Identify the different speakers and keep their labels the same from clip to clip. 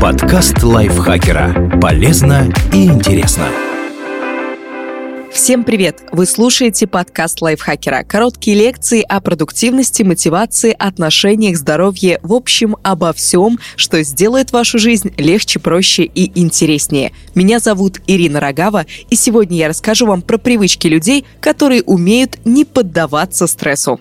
Speaker 1: Подкаст лайфхакера. Полезно и интересно.
Speaker 2: Всем привет! Вы слушаете подкаст лайфхакера. Короткие лекции о продуктивности, мотивации, отношениях, здоровье, в общем, обо всем, что сделает вашу жизнь легче, проще и интереснее. Меня зовут Ирина Рогава, и сегодня я расскажу вам про привычки людей, которые умеют не поддаваться стрессу.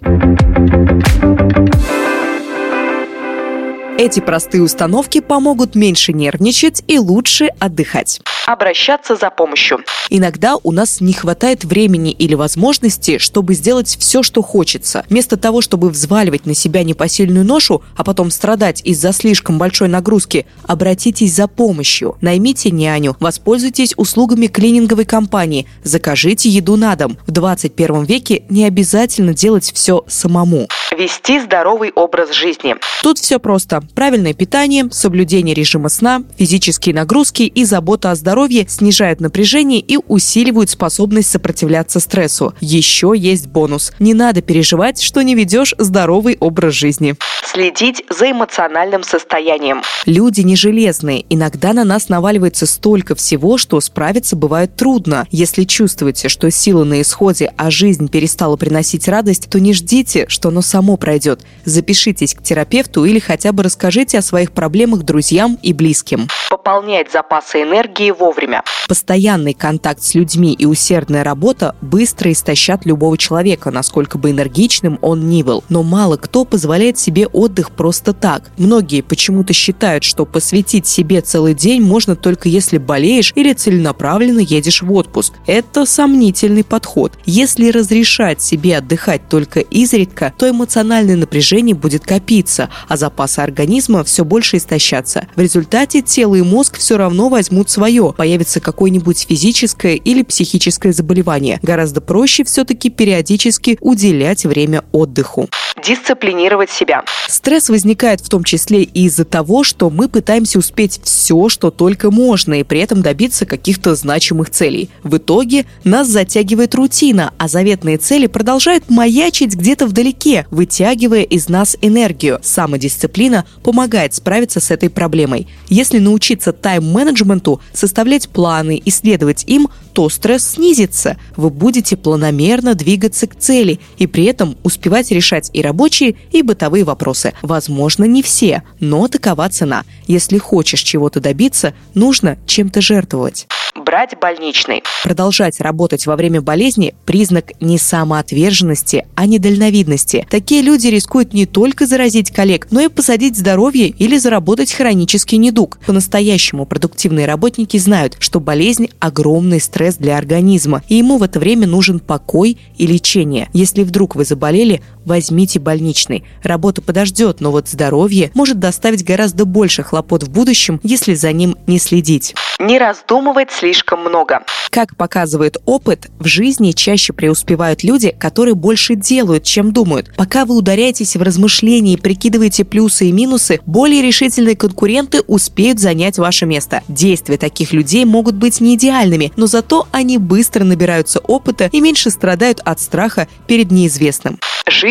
Speaker 2: Эти простые установки помогут меньше нервничать и лучше отдыхать обращаться за помощью. Иногда у нас не хватает времени или возможности, чтобы сделать все, что хочется. Вместо того, чтобы взваливать на себя непосильную ношу, а потом страдать из-за слишком большой нагрузки, обратитесь за помощью. Наймите няню, воспользуйтесь услугами клининговой компании, закажите еду на дом. В 21 веке не обязательно делать все самому. Вести здоровый образ жизни. Тут все просто. Правильное питание, соблюдение режима сна, физические нагрузки и забота о здоровье снижают напряжение и усиливают способность сопротивляться стрессу. Еще есть бонус. Не надо переживать, что не ведешь здоровый образ жизни. Следить за эмоциональным состоянием. Люди не железные. Иногда на нас наваливается столько всего, что справиться бывает трудно. Если чувствуете, что силы на исходе, а жизнь перестала приносить радость, то не ждите, что оно само пройдет. Запишитесь к терапевту или хотя бы расскажите о своих проблемах друзьям и близким. Пополнять запасы энергии вовремя. Постоянный контакт с людьми и усердная работа быстро истощат любого человека, насколько бы энергичным он ни был. Но мало кто позволяет себе отдых просто так. Многие почему-то считают, что посвятить себе целый день можно только если болеешь или целенаправленно едешь в отпуск. Это сомнительный подход. Если разрешать себе отдыхать только изредка, то эмоциональное напряжение будет копиться, а запасы организма все больше истощаться. В результате тело и мозг все равно возьмут свое, появится какое-нибудь физическое или психическое заболевание. Гораздо проще все-таки периодически уделять время отдыху дисциплинировать себя. Стресс возникает в том числе и из-за того, что мы пытаемся успеть все, что только можно, и при этом добиться каких-то значимых целей. В итоге нас затягивает рутина, а заветные цели продолжают маячить где-то вдалеке, вытягивая из нас энергию. Самодисциплина помогает справиться с этой проблемой. Если научиться тайм-менеджменту, составлять планы и следовать им, то стресс снизится. Вы будете планомерно двигаться к цели и при этом успевать решать и рабочие, и бытовые вопросы. Возможно, не все, но такова цена. Если хочешь чего-то добиться, нужно чем-то жертвовать брать больничный. Продолжать работать во время болезни – признак не самоотверженности, а недальновидности. Такие люди рискуют не только заразить коллег, но и посадить здоровье или заработать хронический недуг. По-настоящему продуктивные работники знают, что болезнь – огромный стресс для организма, и ему в это время нужен покой и лечение. Если вдруг вы заболели, возьмите больничный. Работа подождет, но вот здоровье может доставить гораздо больше хлопот в будущем, если за ним не следить. Не раздумывать слишком много. Как показывает опыт, в жизни чаще преуспевают люди, которые больше делают, чем думают. Пока вы ударяетесь в размышления и прикидываете плюсы и минусы, более решительные конкуренты успеют занять ваше место. Действия таких людей могут быть не идеальными, но зато они быстро набираются опыта и меньше страдают от страха перед неизвестным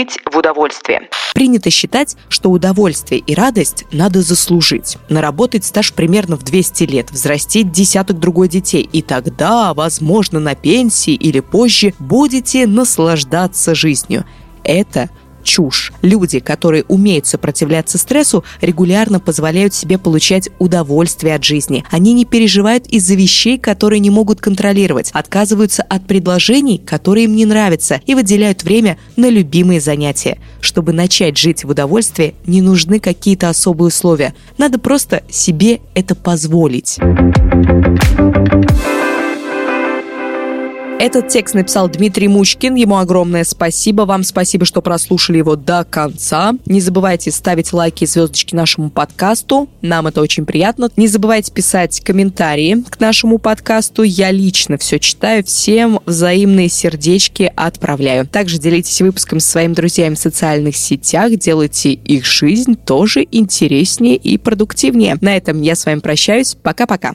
Speaker 2: жить в удовольствии. Принято считать, что удовольствие и радость надо заслужить. Наработать стаж примерно в 200 лет, взрастить десяток другой детей, и тогда, возможно, на пенсии или позже будете наслаждаться жизнью. Это чушь. Люди, которые умеют сопротивляться стрессу, регулярно позволяют себе получать удовольствие от жизни. Они не переживают из-за вещей, которые не могут контролировать, отказываются от предложений, которые им не нравятся, и выделяют время на любимые занятия. Чтобы начать жить в удовольствии, не нужны какие-то особые условия. Надо просто себе это позволить. Этот текст написал Дмитрий Мучкин. Ему огромное спасибо. Вам спасибо, что прослушали его до конца. Не забывайте ставить лайки и звездочки нашему подкасту. Нам это очень приятно. Не забывайте писать комментарии к нашему подкасту. Я лично все читаю. Всем взаимные сердечки отправляю. Также делитесь выпуском со своими друзьями в социальных сетях. Делайте их жизнь тоже интереснее и продуктивнее. На этом я с вами прощаюсь. Пока-пока.